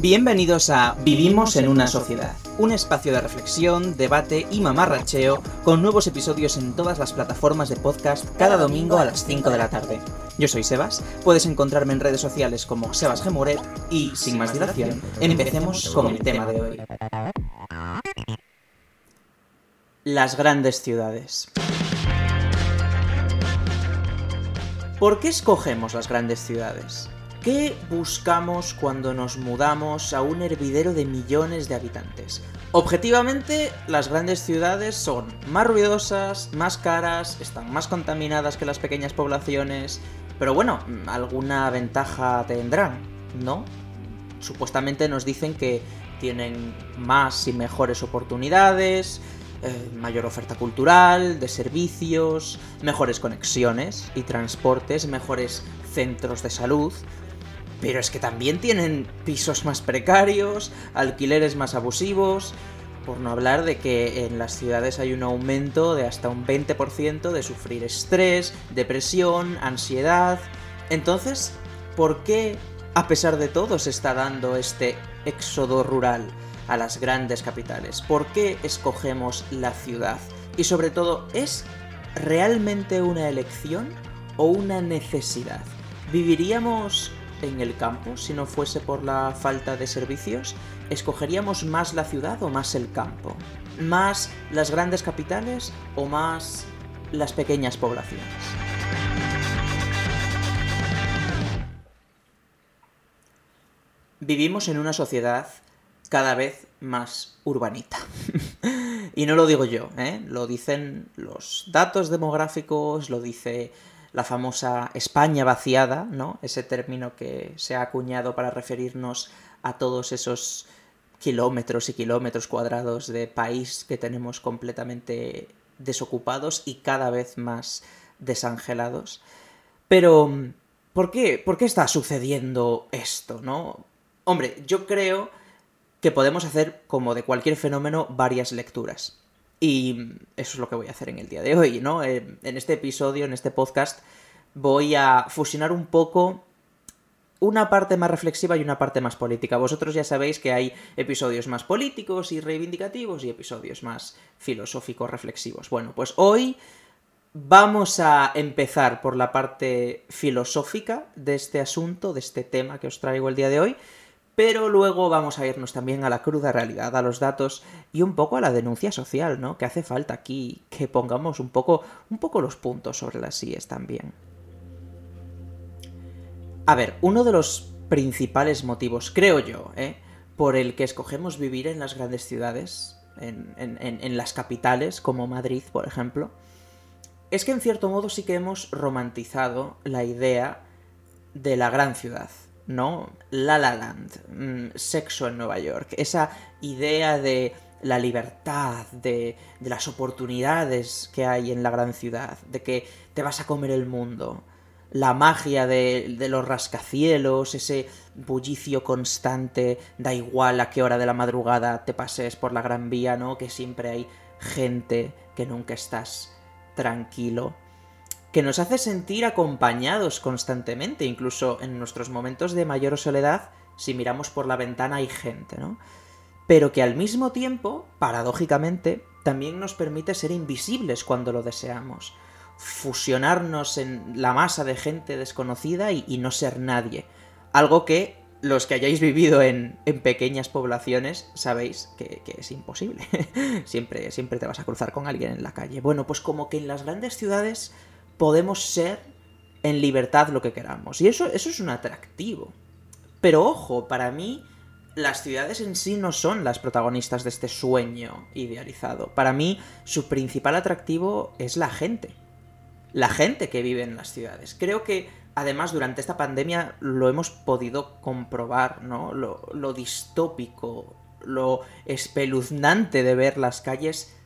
Bienvenidos a Vivimos en una sociedad, un espacio de reflexión, debate y mamarracheo con nuevos episodios en todas las plataformas de podcast cada domingo a las 5 de la tarde. Yo soy Sebas, puedes encontrarme en redes sociales como Sebas Gemuret y, sin más dilación, empecemos con el tema de hoy. Las grandes ciudades. ¿Por qué escogemos las grandes ciudades? ¿Qué buscamos cuando nos mudamos a un hervidero de millones de habitantes? Objetivamente, las grandes ciudades son más ruidosas, más caras, están más contaminadas que las pequeñas poblaciones, pero bueno, alguna ventaja tendrán, ¿no? Supuestamente nos dicen que tienen más y mejores oportunidades, eh, mayor oferta cultural, de servicios, mejores conexiones y transportes, mejores centros de salud. Pero es que también tienen pisos más precarios, alquileres más abusivos, por no hablar de que en las ciudades hay un aumento de hasta un 20% de sufrir estrés, depresión, ansiedad. Entonces, ¿por qué, a pesar de todo, se está dando este éxodo rural a las grandes capitales? ¿Por qué escogemos la ciudad? Y sobre todo, ¿es realmente una elección o una necesidad? ¿Viviríamos en el campo si no fuese por la falta de servicios? ¿Escogeríamos más la ciudad o más el campo? ¿Más las grandes capitales o más las pequeñas poblaciones? Vivimos en una sociedad cada vez más urbanita. y no lo digo yo, ¿eh? lo dicen los datos demográficos, lo dice la famosa España vaciada, ¿no? Ese término que se ha acuñado para referirnos a todos esos kilómetros y kilómetros cuadrados de país que tenemos completamente desocupados y cada vez más desangelados. Pero, ¿por qué? ¿Por qué está sucediendo esto, no? Hombre, yo creo que podemos hacer, como de cualquier fenómeno, varias lecturas. Y eso es lo que voy a hacer en el día de hoy, ¿no? Eh, en este episodio, en este podcast, voy a fusionar un poco una parte más reflexiva y una parte más política. Vosotros ya sabéis que hay episodios más políticos y reivindicativos y episodios más filosóficos reflexivos. Bueno, pues hoy vamos a empezar por la parte filosófica de este asunto, de este tema que os traigo el día de hoy, pero luego vamos a irnos también a la cruda realidad, a los datos y un poco a la denuncia social, ¿no? Que hace falta aquí que pongamos un poco, un poco los puntos sobre las sillas también. A ver, uno de los principales motivos, creo yo, ¿eh? por el que escogemos vivir en las grandes ciudades, en, en las capitales, como Madrid, por ejemplo, es que en cierto modo sí que hemos romantizado la idea de la gran ciudad ¿no? La La Land, mm, Sexo en Nueva York, esa idea de la libertad, de, de, las oportunidades que hay en la gran ciudad, de que te vas a comer el mundo, la magia de, de los rascacielos, ese bullicio constante, da igual a qué hora de la madrugada te pases por la Gran Vía, ¿no? Que siempre hay gente, que nunca estás tranquilo que nos hace sentir acompañados constantemente, incluso en nuestros momentos de mayor soledad, si miramos por la ventana hay gente, ¿no? Pero que al mismo tiempo, paradójicamente, también nos permite ser invisibles cuando lo deseamos, fusionarnos en la masa de gente desconocida y, no ser nadie. Algo que los que hayáis vivido en, pequeñas poblaciones sabéis que, que es imposible. siempre, siempre te vas a cruzar con alguien en la calle. Bueno, pues como que en las grandes ciudades podemos ser en libertad lo que queramos. Y eso, eso es un atractivo. Pero ojo, para mí las ciudades en sí no son las protagonistas de este sueño idealizado. Para mí su principal atractivo es la gente. La gente que vive en las ciudades. Creo que además durante esta pandemia lo hemos podido comprobar, ¿no? Lo, lo distópico, lo espeluznante de ver las calles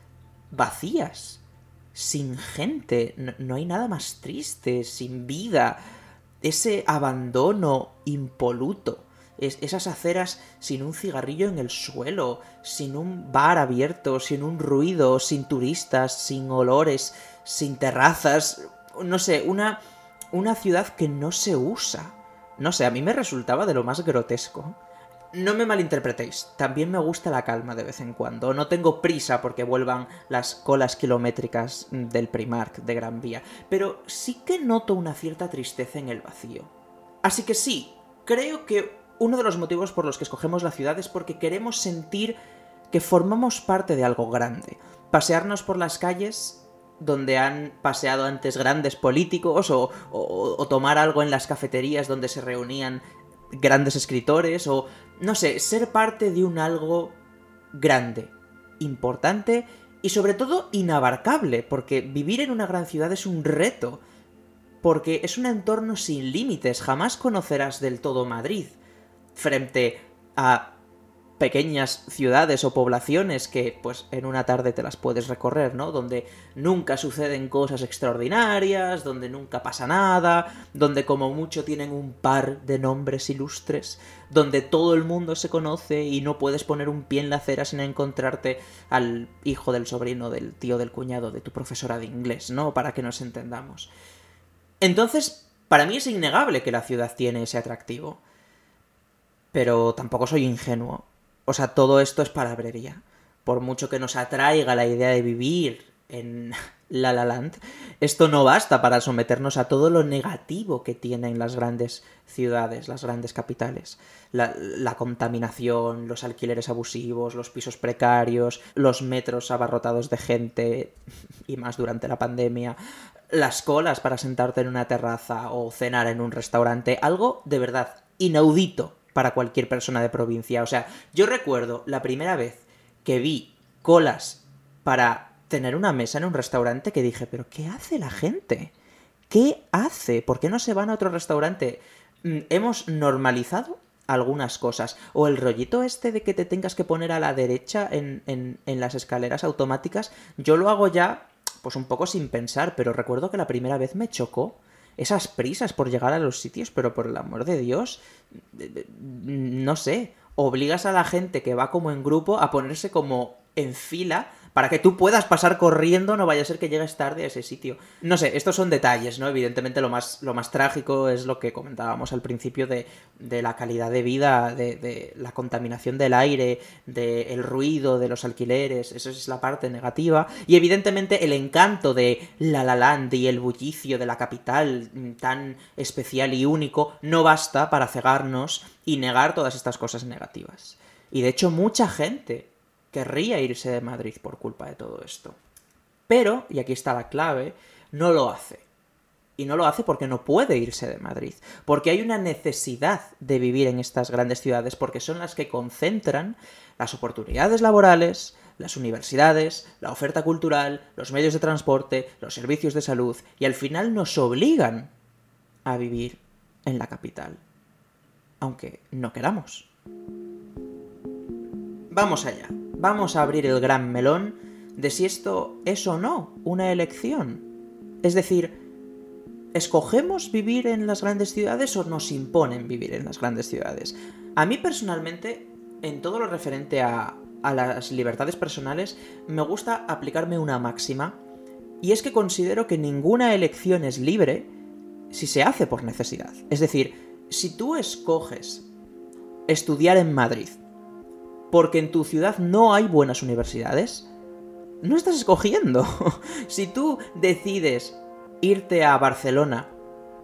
vacías sin gente. No, hay nada más triste, sin vida. Ese abandono impoluto. esas aceras sin un cigarrillo en el suelo, sin un bar abierto, sin un ruido, sin turistas, sin olores, sin terrazas. No sé, una, una ciudad que no se usa. No sé, a mí me resultaba de lo más grotesco no me malinterpretéis, también me gusta la calma de vez en cuando. No tengo prisa porque vuelvan las colas kilométricas del Primark de Gran Vía, pero sí que noto una cierta tristeza en el vacío. Así que sí, creo que uno de los motivos por los que escogemos la ciudad es porque queremos sentir que formamos parte de algo grande. Pasearnos por las calles donde han paseado antes grandes políticos o, o, tomar algo en las cafeterías donde se reunían grandes escritores o, no sé, ser parte de un algo grande, importante y sobre todo inabarcable, porque vivir en una gran ciudad es un reto, porque es un entorno sin límites, jamás conocerás del todo Madrid, frente a pequeñas ciudades o poblaciones que pues en una tarde te las puedes recorrer, ¿no? Donde nunca suceden cosas extraordinarias, donde nunca pasa nada, donde como mucho tienen un par de nombres ilustres, donde todo el mundo se conoce y no puedes poner un pie en la acera sin encontrarte al hijo del sobrino del tío del cuñado de tu profesora de inglés, ¿no? Para que nos entendamos. Entonces, para mí es innegable que la ciudad tiene ese atractivo. Pero tampoco soy ingenuo o sea, todo esto es palabrería. Por mucho que nos atraiga la idea de vivir en La La Land, esto no basta para someternos a todo lo negativo que tienen las grandes ciudades, las grandes capitales. La, la, contaminación, los alquileres abusivos, los pisos precarios, los metros abarrotados de gente, y más durante la pandemia, las colas para sentarte en una terraza o cenar en un restaurante, algo de verdad inaudito para cualquier persona de provincia. O sea, yo recuerdo la primera vez que vi colas para tener una mesa en un restaurante que dije, pero ¿qué hace la gente? ¿Qué hace? ¿Por qué no se van a otro restaurante? Mm, hemos normalizado algunas cosas. O el rollito este de que te tengas que poner a la derecha en, en, en las escaleras automáticas, yo lo hago ya, pues un poco sin pensar, pero recuerdo que la primera vez me chocó esas prisas por llegar a los sitios, pero por el amor de Dios, no sé, obligas a la gente que va como en grupo a ponerse como en fila para que tú puedas pasar corriendo, no vaya a ser que llegues tarde a ese sitio. No sé, estos son detalles, ¿no? Evidentemente lo más, lo más trágico es lo que comentábamos al principio de, de la calidad de vida, de, de, la contaminación del aire, del ruido, de los alquileres, eso es la parte negativa. Y evidentemente el encanto de La La Land y el bullicio de la capital tan especial y único no basta para cegarnos y negar todas estas cosas negativas. Y de hecho mucha gente querría irse de Madrid por culpa de todo esto. Pero, y aquí está la clave, no lo hace. Y no lo hace porque no puede irse de Madrid. Porque hay una necesidad de vivir en estas grandes ciudades porque son las que concentran las oportunidades laborales, las universidades, la oferta cultural, los medios de transporte, los servicios de salud y al final nos obligan a vivir en la capital. Aunque no queramos. Vamos allá vamos a abrir el gran melón de si esto es o no una elección. Es decir, ¿escogemos vivir en las grandes ciudades o nos imponen vivir en las grandes ciudades? A mí personalmente, en todo lo referente a, las libertades personales, me gusta aplicarme una máxima, y es que considero que ninguna elección es libre si se hace por necesidad. Es decir, si tú escoges estudiar en Madrid, porque en tu ciudad no hay buenas universidades, no estás escogiendo. si tú decides irte a Barcelona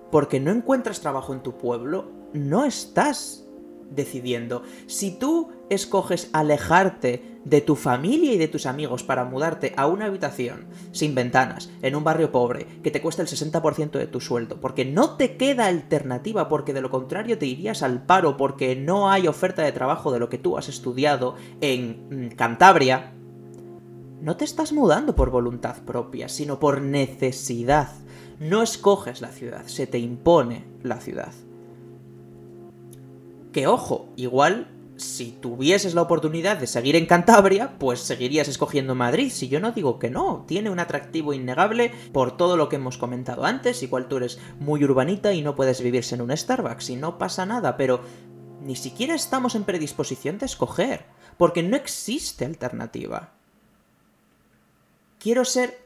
porque no encuentras trabajo en tu pueblo, no estás decidiendo. Si tú escoges alejarte de tu familia y de tus amigos para mudarte a una habitación sin ventanas, en un barrio pobre, que te cuesta el 60% de tu sueldo, porque no te queda alternativa, porque de lo contrario te irías al paro, porque no hay oferta de trabajo de lo que tú has estudiado en mm, Cantabria, no te estás mudando por voluntad propia, sino por necesidad. No escoges la ciudad, se te impone la ciudad. Que ojo, igual si tuvieses la oportunidad de seguir en Cantabria, pues seguirías escogiendo Madrid. Si yo no digo que no, tiene un atractivo innegable por todo lo que hemos comentado antes. Igual tú eres muy urbanita y no puedes vivirse en un Starbucks y no pasa nada, pero ni siquiera estamos en predisposición de escoger, porque no existe alternativa. Quiero ser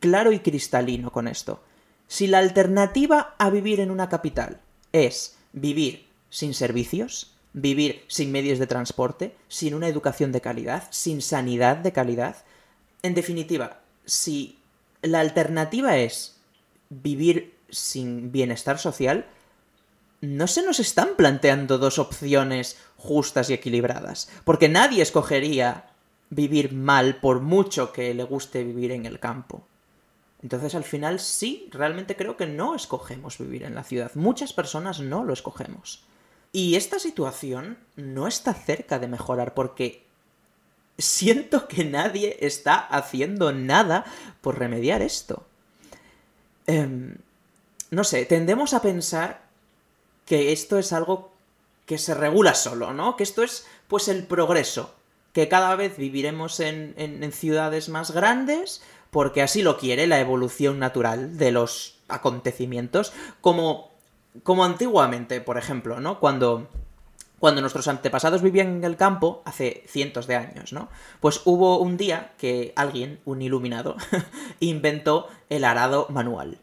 claro y cristalino con esto. Si la alternativa a vivir en una capital es vivir sin servicios, vivir sin medios de transporte, sin una educación de calidad, sin sanidad de calidad. En definitiva, si la alternativa es vivir sin bienestar social, no se nos están planteando dos opciones justas y equilibradas, porque nadie escogería vivir mal por mucho que le guste vivir en el campo. Entonces al final sí, realmente creo que no escogemos vivir en la ciudad. Muchas personas no lo escogemos. Y esta situación no está cerca de mejorar porque siento que nadie está haciendo nada por remediar esto. Em, no sé, tendemos a pensar que esto es algo que se regula solo, ¿no? Que esto es, pues, el progreso. Que cada vez viviremos en, en ciudades más grandes, porque así lo quiere la evolución natural de los acontecimientos, como, como antiguamente, por ejemplo, ¿no? Cuando cuando nuestros antepasados vivían en el campo hace cientos de años, ¿no? Pues hubo un día que alguien, un iluminado, inventó el arado manual.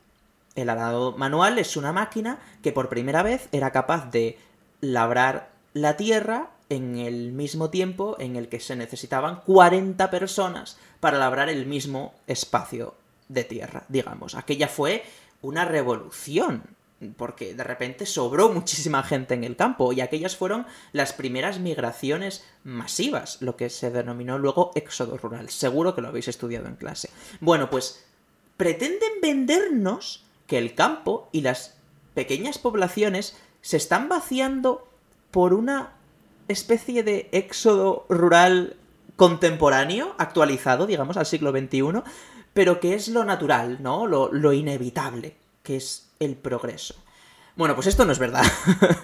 El arado manual es una máquina que por primera vez era capaz de labrar la tierra en el mismo tiempo en el que se necesitaban 40 personas para labrar el mismo espacio de tierra, digamos. Aquella fue una revolución porque de repente sobró muchísima gente en el campo y aquellas fueron las primeras migraciones masivas, lo que se denominó luego éxodo rural. Seguro que lo habéis estudiado en clase. Bueno, pues pretenden vendernos que el campo y las pequeñas poblaciones se están vaciando por una especie de éxodo rural contemporáneo, actualizado, digamos, al siglo XXI, pero que es lo natural, ¿no? Lo, lo inevitable, que es el progreso. Bueno, pues esto no es verdad.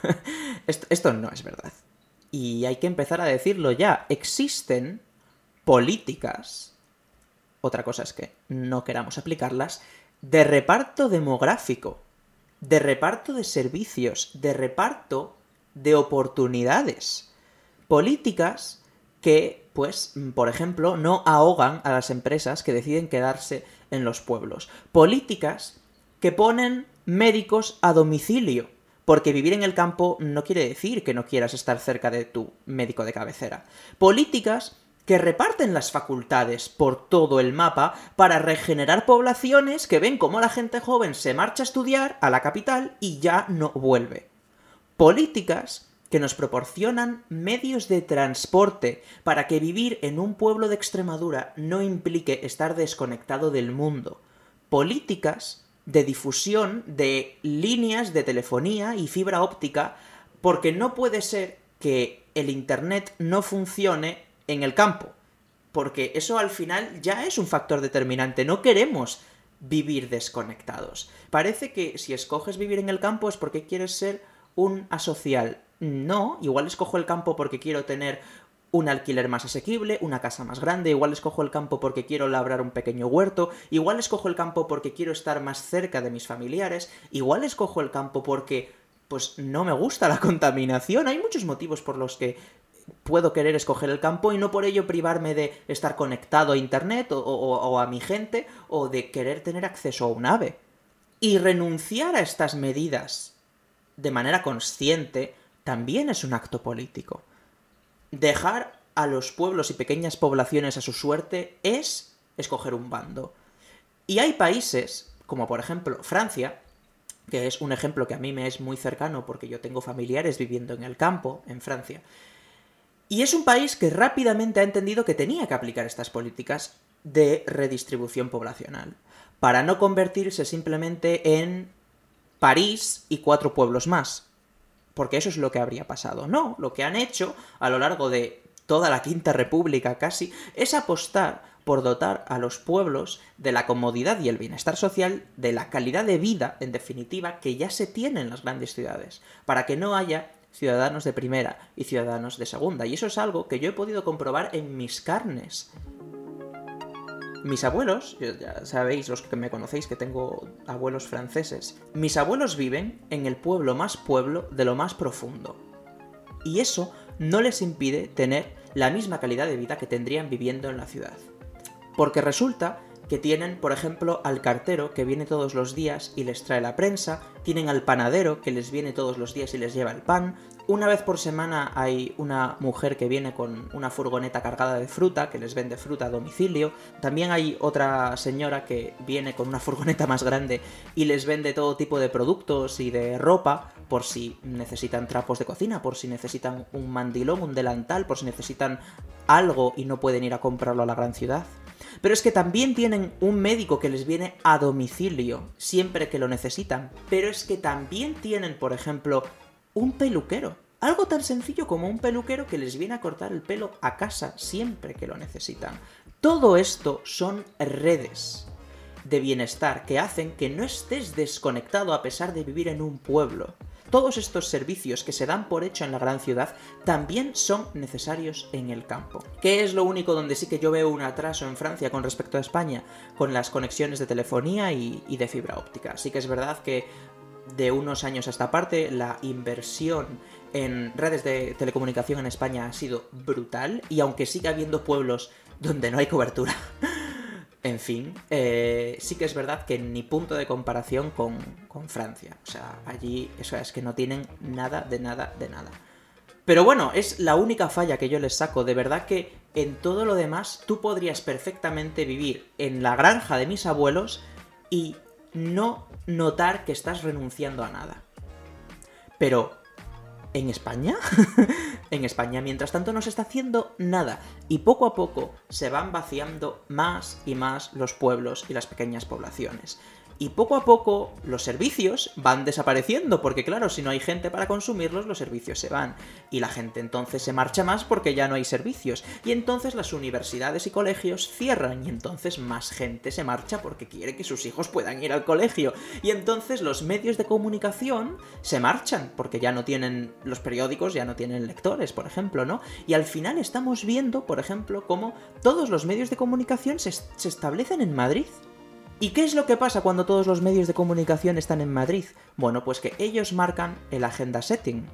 esto, no es verdad. Y hay que empezar a decirlo ya. Existen políticas, otra cosa es que no queramos aplicarlas, de reparto demográfico, de reparto de servicios, de reparto de oportunidades. Políticas que, pues, por ejemplo, no ahogan a las empresas que deciden quedarse en los pueblos. Políticas que ponen médicos a domicilio. Porque vivir en el campo no quiere decir que no quieras estar cerca de tu médico de cabecera. Políticas que reparten las facultades por todo el mapa para regenerar poblaciones que ven cómo la gente joven se marcha a estudiar a la capital y ya no vuelve. Políticas que nos proporcionan medios de transporte para que vivir en un pueblo de Extremadura no implique estar desconectado del mundo. Políticas de difusión de líneas de telefonía y fibra óptica, porque no puede ser que el Internet no funcione en el campo, porque eso al final ya es un factor determinante, no queremos vivir desconectados. Parece que si escoges vivir en el campo es porque quieres ser un asocial. No, igual escojo el campo porque quiero tener un alquiler más asequible, una casa más grande, igual escojo el campo porque quiero labrar un pequeño huerto, igual escojo el campo porque quiero estar más cerca de mis familiares, igual escojo el campo porque pues no me gusta la contaminación, hay muchos motivos por los que puedo querer escoger el campo y no por ello privarme de estar conectado a internet o, o a mi gente o de querer tener acceso a un ave. Y renunciar a estas medidas de manera consciente también es un acto político dejar a los pueblos y pequeñas poblaciones a su suerte es escoger un bando. Y hay países, como por ejemplo Francia, que es un ejemplo que a mí me es muy cercano porque yo tengo familiares viviendo en el campo, en Francia, y es un país que rápidamente ha entendido que tenía que aplicar estas políticas de redistribución poblacional, para no convertirse simplemente en París y cuatro pueblos más, porque eso es lo que habría pasado. No, lo que han hecho a lo largo de toda la Quinta República casi es apostar por dotar a los pueblos de la comodidad y el bienestar social, de la calidad de vida, en definitiva, que ya se tiene en las grandes ciudades, para que no haya ciudadanos de primera y ciudadanos de segunda. Y eso es algo que yo he podido comprobar en mis carnes mis abuelos, ya sabéis los que me conocéis que tengo abuelos franceses, mis abuelos viven en el pueblo más pueblo de lo más profundo. Y eso no les impide tener la misma calidad de vida que tendrían viviendo en la ciudad. Porque resulta que tienen, por ejemplo, al cartero que viene todos los días y les trae la prensa, tienen al panadero que les viene todos los días y les lleva el pan, una vez por semana hay una mujer que viene con una furgoneta cargada de fruta, que les vende fruta a domicilio. También hay otra señora que viene con una furgoneta más grande y les vende todo tipo de productos y de ropa, por si necesitan trapos de cocina, por si necesitan un mandilón, un delantal, por si necesitan algo y no pueden ir a comprarlo a la gran ciudad. Pero es que también tienen un médico que les viene a domicilio siempre que lo necesitan. Pero es que también tienen, por ejemplo, un peluquero. Algo tan sencillo como un peluquero que les viene a cortar el pelo a casa siempre que lo necesitan. Todo esto son redes de bienestar que hacen que no estés desconectado a pesar de vivir en un pueblo. Todos estos servicios que se dan por hecho en la gran ciudad también son necesarios en el campo. ¿Qué es lo único donde sí que yo veo un atraso en Francia con respecto a España? Con las conexiones de telefonía y, y de fibra óptica. Sí que es verdad que de unos años a esta parte, la inversión en redes de telecomunicación en España ha sido brutal y aunque siga habiendo pueblos donde no hay cobertura, en fin, eh, sí que es verdad que ni punto de comparación con, con Francia. O sea, allí es que no tienen nada de nada de nada. Pero bueno, es la única falla que yo les saco. De verdad que en todo lo demás tú podrías perfectamente vivir en la granja de mis abuelos y no notar que estás renunciando a nada. Pero, ¿en España? en España, mientras tanto, no se está haciendo nada. Y poco a poco se van vaciando más y más los pueblos y las pequeñas poblaciones. Y poco a poco los servicios van desapareciendo, porque claro, si no hay gente para consumirlos, los servicios se van. Y la gente entonces se marcha más porque ya no hay servicios. Y entonces las universidades y colegios cierran, y entonces más gente se marcha porque quiere que sus hijos puedan ir al colegio. Y entonces los medios de comunicación se marchan, porque ya no tienen los periódicos, ya no tienen lectores, por ejemplo, ¿no? Y al final estamos viendo, por ejemplo, cómo todos los medios de comunicación se, se establecen en Madrid. ¿Y qué es lo que pasa cuando todos los medios de comunicación están en Madrid? Bueno, pues que ellos marcan el agenda setting.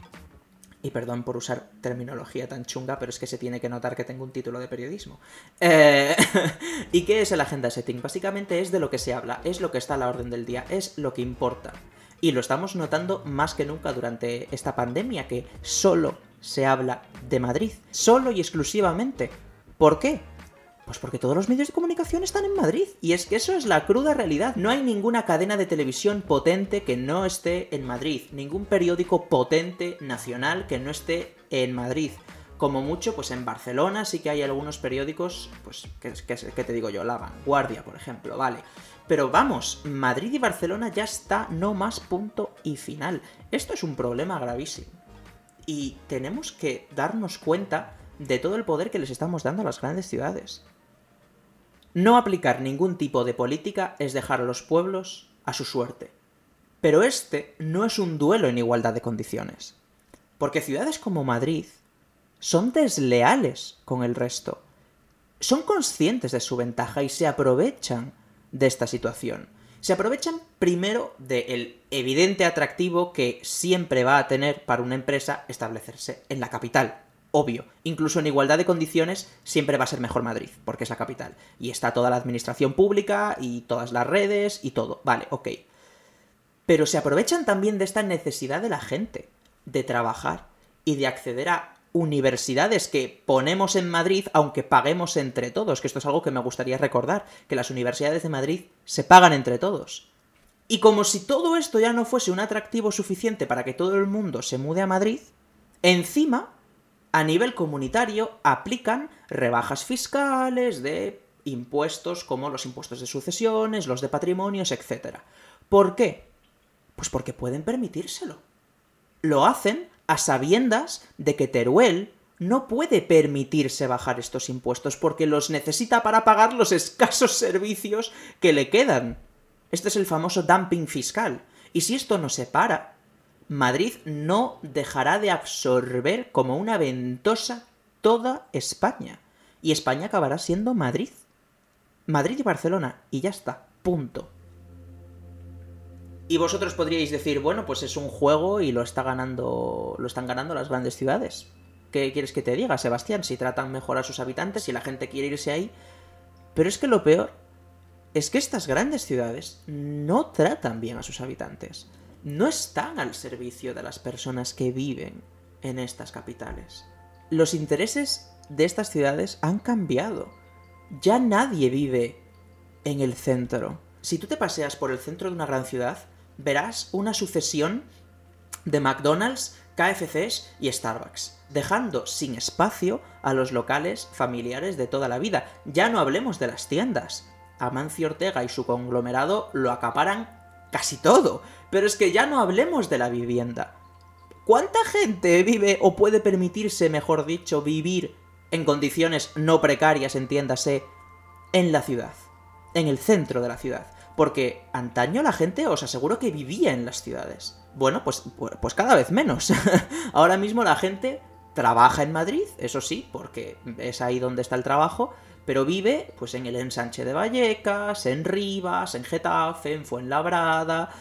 Y perdón por usar terminología tan chunga, pero es que se tiene que notar que tengo un título de periodismo. Eh, ¿Y qué es el agenda setting? Básicamente es de lo que se habla, es lo que está a la orden del día, es lo que importa. Y lo estamos notando más que nunca durante esta pandemia, que solo se habla de Madrid, solo y exclusivamente. ¿Por qué? Pues porque todos los medios de comunicación están en Madrid. Y es que eso es la cruda realidad. No hay ninguna cadena de televisión potente que no esté en Madrid. Ningún periódico potente nacional que no esté en Madrid. Como mucho, pues en Barcelona sí que hay algunos periódicos, pues, que te digo yo? La Vanguardia, por ejemplo, vale. Pero vamos, Madrid y Barcelona ya está no más punto y final. Esto es un problema gravísimo. Y tenemos que darnos cuenta de todo el poder que les estamos dando a las grandes ciudades. No aplicar ningún tipo de política es dejar a los pueblos a su suerte. Pero este no es un duelo en igualdad de condiciones. Porque ciudades como Madrid son desleales con el resto. Son conscientes de su ventaja y se aprovechan de esta situación. Se aprovechan primero del evidente atractivo que siempre va a tener para una empresa establecerse en la capital, obvio. Incluso en igualdad de condiciones siempre va a ser mejor Madrid, porque es la capital. Y está toda la administración pública y todas las redes y todo. Vale, ok. Pero se aprovechan también de esta necesidad de la gente de trabajar y de acceder a universidades que ponemos en Madrid aunque paguemos entre todos, que esto es algo que me gustaría recordar, que las universidades de Madrid se pagan entre todos. Y como si todo esto ya no fuese un atractivo suficiente para que todo el mundo se mude a Madrid, encima a nivel comunitario aplican rebajas fiscales de impuestos como los impuestos de sucesiones, los de patrimonios, etc. ¿Por qué? Pues porque pueden permitírselo. Lo hacen a sabiendas de que Teruel no puede permitirse bajar estos impuestos porque los necesita para pagar los escasos servicios que le quedan. Este es el famoso dumping fiscal. Y si esto no se para, Madrid no dejará de absorber como una ventosa toda España. Y España acabará siendo Madrid. Madrid y Barcelona. Y ya está. Punto. Y vosotros podríais decir, bueno, pues es un juego y lo está ganando. lo están ganando las grandes ciudades. ¿Qué quieres que te diga, Sebastián? Si tratan mejor a sus habitantes, si la gente quiere irse ahí. Pero es que lo peor es que estas grandes ciudades no tratan bien a sus habitantes. No están al servicio de las personas que viven en estas capitales. Los intereses de estas ciudades han cambiado. Ya nadie vive en el centro. Si tú te paseas por el centro de una gran ciudad, verás una sucesión de McDonald's, KFCs y Starbucks, dejando sin espacio a los locales familiares de toda la vida. Ya no hablemos de las tiendas. Amancio Ortega y su conglomerado lo acaparan casi todo. Pero es que ya no hablemos de la vivienda. ¿Cuánta gente vive o puede permitirse, mejor dicho, vivir en condiciones no precarias, entiéndase, en la ciudad? En el centro de la ciudad. Porque antaño la gente os aseguro que vivía en las ciudades. Bueno, pues, pues cada vez menos. Ahora mismo la gente trabaja en Madrid, eso sí, porque es ahí donde está el trabajo, pero vive pues en el ensanche de Vallecas, en Rivas, en Getafe, en Fuenlabrada.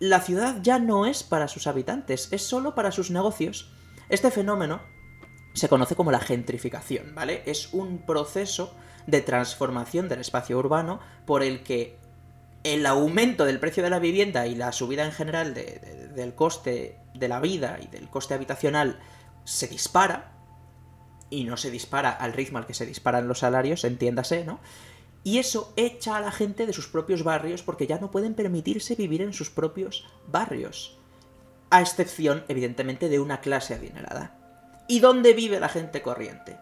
La ciudad ya no es para sus habitantes, es solo para sus negocios. Este fenómeno se conoce como la gentrificación, ¿vale? Es un proceso de transformación del espacio urbano por el que el aumento del precio de la vivienda y la subida en general del coste de la vida y del coste habitacional se dispara, y no se dispara al ritmo al que se disparan los salarios, entiéndase, ¿no? Y eso echa a la gente de sus propios barrios porque ya no pueden permitirse vivir en sus propios barrios. A excepción, evidentemente, de una clase adinerada. ¿Y dónde vive la gente corriente?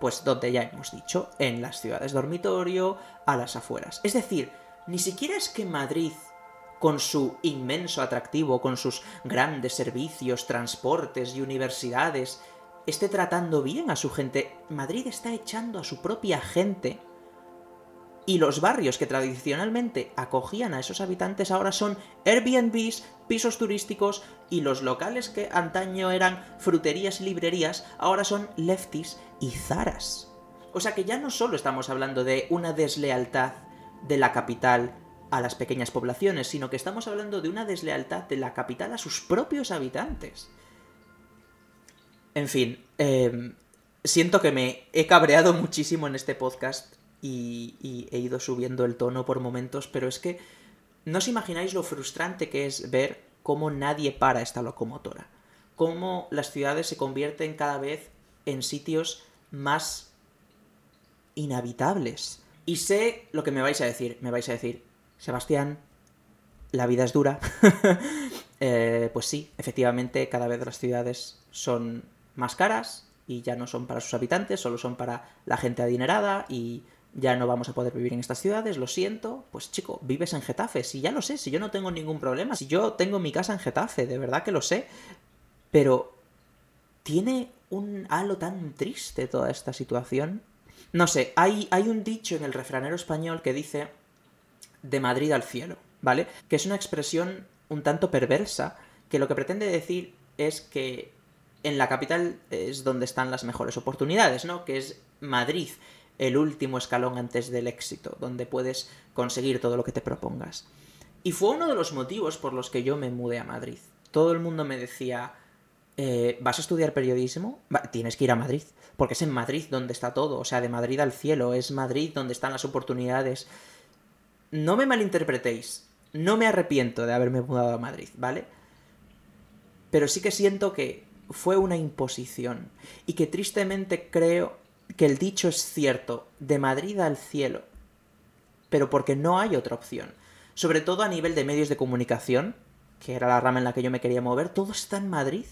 Pues donde ya hemos dicho, en las ciudades dormitorio, a las afueras. Es decir, ni siquiera es que Madrid, con su inmenso atractivo, con sus grandes servicios, transportes y universidades, esté tratando bien a su gente. Madrid está echando a su propia gente. Y los barrios que tradicionalmente acogían a esos habitantes ahora son Airbnbs, pisos turísticos y los locales que antaño eran fruterías y librerías ahora son lefties y zaras. O sea que ya no solo estamos hablando de una deslealtad de la capital a las pequeñas poblaciones, sino que estamos hablando de una deslealtad de la capital a sus propios habitantes. En fin, em, siento que me he cabreado muchísimo en este podcast y, he ido subiendo el tono por momentos, pero es que no os imagináis lo frustrante que es ver cómo nadie para esta locomotora, cómo las ciudades se convierten cada vez en sitios más inhabitables. Y sé lo que me vais a decir, me vais a decir, Sebastián, la vida es dura. Eh, pues sí, efectivamente, cada vez las ciudades son más caras y ya no son para sus habitantes, solo son para la gente adinerada y ya no vamos a poder vivir en estas ciudades, lo siento. Pues chico, vives en Getafe, si ya lo sé, si yo no tengo ningún problema, si yo tengo mi casa en Getafe, de verdad que lo sé. Pero tiene un halo tan triste toda esta situación. No sé, hay, hay un dicho en el refranero español que dice de Madrid al cielo, ¿vale? Que es una expresión un tanto perversa, que lo que pretende decir es que en la capital es donde están las mejores oportunidades, ¿no? Que es Madrid, el último escalón antes del éxito, donde puedes conseguir todo lo que te propongas. Y fue uno de los motivos por los que yo me mudé a Madrid. Todo el mundo me decía, eh, ¿vas a estudiar periodismo? tienes que ir a Madrid, porque es en Madrid donde está todo, o sea, de Madrid al cielo, es Madrid donde están las oportunidades. No me malinterpretéis, no me arrepiento de haberme mudado a Madrid, ¿vale? Pero sí que siento que fue una imposición y que tristemente creo que el dicho es cierto, de Madrid al cielo, pero porque no hay otra opción. Sobre todo a nivel de medios de comunicación, que era la rama en la que yo me quería mover, todo está en Madrid.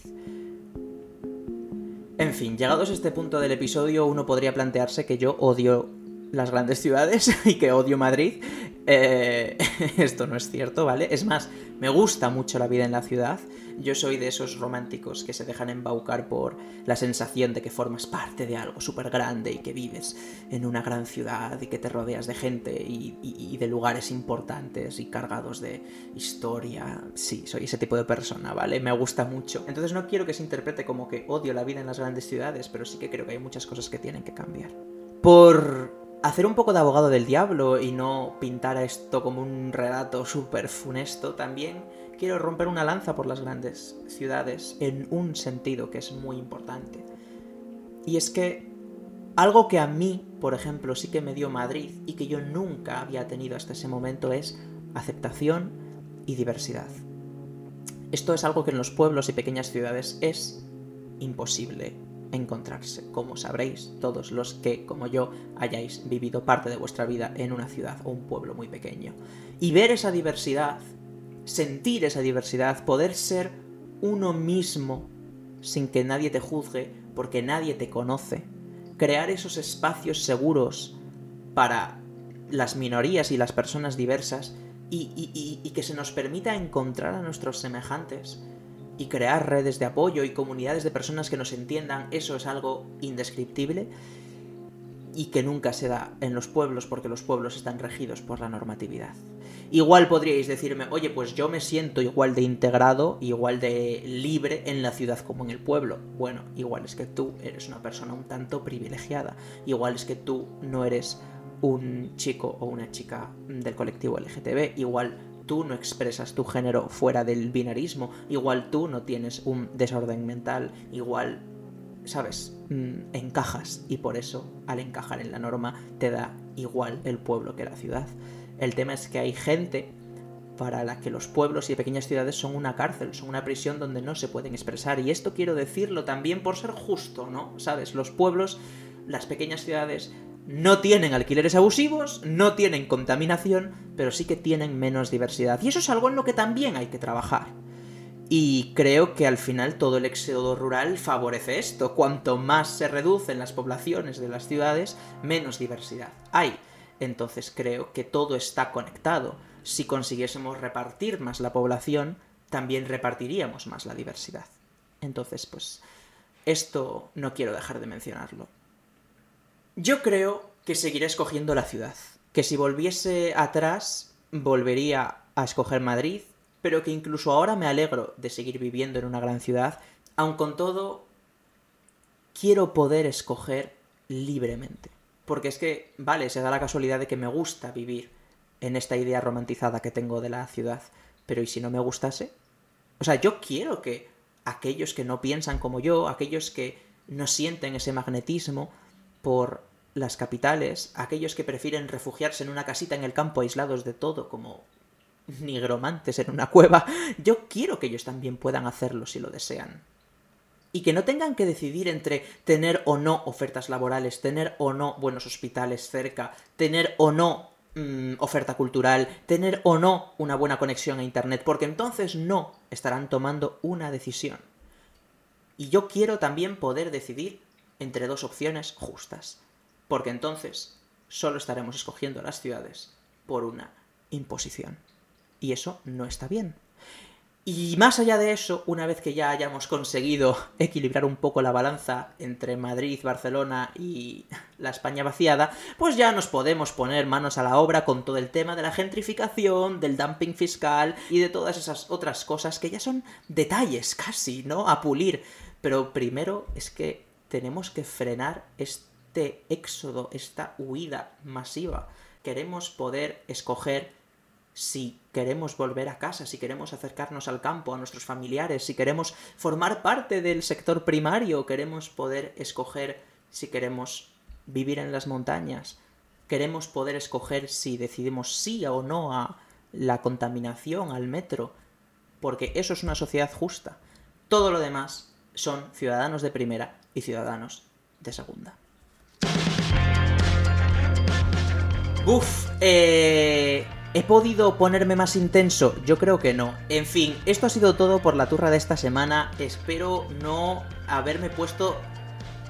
En fin, llegados a este punto del episodio, uno podría plantearse que yo odio las grandes ciudades y que odio Madrid. Eh, esto no es cierto, ¿vale? Es más, me gusta mucho la vida en la ciudad. Yo soy de esos románticos que se dejan embaucar por la sensación de que formas parte de algo súper grande y que vives en una gran ciudad y que te rodeas de gente y, y, de lugares importantes y cargados de historia. Sí, soy ese tipo de persona, ¿vale? Me gusta mucho. Entonces no quiero que se interprete como que odio la vida en las grandes ciudades, pero sí que creo que hay muchas cosas que tienen que cambiar. Por hacer un poco de abogado del diablo y no pintar esto como un relato súper funesto, también quiero romper una lanza por las grandes ciudades en un sentido que es muy importante. Y es que algo que a mí, por ejemplo, sí que me dio Madrid y que yo nunca había tenido hasta ese momento es aceptación y diversidad. Esto es algo que en los pueblos y pequeñas ciudades es imposible encontrarse, como sabréis todos los que, como yo, hayáis vivido parte de vuestra vida en una ciudad o un pueblo muy pequeño. Y ver esa diversidad, sentir esa diversidad, poder ser uno mismo sin que nadie te juzgue, porque nadie te conoce, crear esos espacios seguros para las minorías y las personas diversas y, y que se nos permita encontrar a nuestros semejantes y crear redes de apoyo y comunidades de personas que nos entiendan, eso es algo indescriptible y que nunca se da en los pueblos porque los pueblos están regidos por la normatividad. Igual podríais decirme, oye, pues yo me siento igual de integrado, igual de libre en la ciudad como en el pueblo. Bueno, igual es que tú eres una persona un tanto privilegiada. Igual es que tú no eres un chico o una chica del colectivo LGTB. Igual tú no expresas tu género fuera del binarismo, igual tú no tienes un desorden mental, igual, ¿sabes? Mm, encajas y por eso, al encajar en la norma, te da igual el pueblo que la ciudad. El tema es que hay gente para la que los pueblos y pequeñas ciudades son una cárcel, son una prisión donde no se pueden expresar. Y esto quiero decirlo también por ser justo, ¿no? ¿Sabes? Los pueblos, las pequeñas ciudades no tienen alquileres abusivos, no tienen contaminación, pero sí que tienen menos diversidad. Y eso es algo en lo que también hay que trabajar. Y creo que al final todo el éxodo rural favorece esto. Cuanto más se reducen las poblaciones de las ciudades, menos diversidad hay. Entonces creo que todo está conectado. Si consiguiésemos repartir más la población, también repartiríamos más la diversidad. Entonces, pues, esto no quiero dejar de mencionarlo. Yo creo que seguiré escogiendo la ciudad. Que si volviese atrás, volvería a escoger Madrid, pero que incluso ahora me alegro de seguir viviendo en una gran ciudad, aun con todo, quiero poder escoger libremente. Porque es que, vale, se da la casualidad de que me gusta vivir en esta idea romantizada que tengo de la ciudad, pero ¿y si no me gustase? O sea, yo quiero que aquellos que no piensan como yo, aquellos que no sienten ese magnetismo por las capitales, aquellos que prefieren refugiarse en una casita en el campo aislados de todo, como nigromantes en una cueva, yo quiero que ellos también puedan hacerlo si lo desean. Y que no tengan que decidir entre tener o no ofertas laborales, tener o no buenos hospitales cerca, tener o no mm, oferta cultural, tener o no una buena conexión a Internet, porque entonces no estarán tomando una decisión. Y yo quiero también poder decidir entre dos opciones justas porque entonces solo estaremos escogiendo las ciudades por una imposición. Y eso no está bien. Y más allá de eso, una vez que ya hayamos conseguido equilibrar un poco la balanza entre Madrid, Barcelona y la España vaciada, pues ya nos podemos poner manos a la obra con todo el tema de la gentrificación, del dumping fiscal y de todas esas otras cosas que ya son detalles casi, ¿no? A pulir. Pero primero es que tenemos que frenar este este éxodo, esta huida masiva. Queremos poder escoger si queremos volver a casa, si queremos acercarnos al campo, a nuestros familiares, si queremos formar parte del sector primario, queremos poder escoger si queremos vivir en las montañas, queremos poder escoger si decidimos sí o no a la contaminación, al metro, porque eso es una sociedad justa. Todo lo demás son ciudadanos de primera y ciudadanos de segunda. Uf, eh... ¿He podido ponerme más intenso? Yo creo que no. En fin, esto ha sido todo por la turra de esta semana. Espero no haberme puesto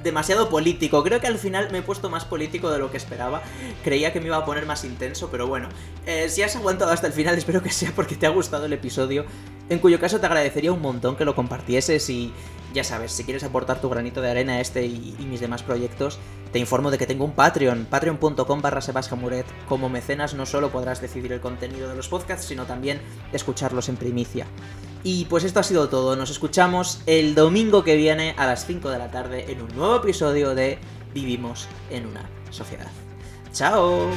demasiado político. Creo que al final me he puesto más político de lo que esperaba. Creía que me iba a poner más intenso, pero bueno. Eh, si has aguantado hasta el final, espero que sea porque te ha gustado el episodio. En cuyo caso te agradecería un montón que lo compartieses y ya sabes, si quieres aportar tu granito de arena a este y, mis demás proyectos, te informo de que tengo un Patreon, patreon.com barra Muret. Como mecenas no solo podrás decidir el contenido de los podcasts, sino también escucharlos en primicia. Y pues esto ha sido todo, nos escuchamos el domingo que viene a las 5 de la tarde en un nuevo episodio de Vivimos en una sociedad. ¡Chao!